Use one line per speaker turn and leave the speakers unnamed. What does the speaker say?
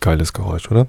Geiles Geräusch, oder?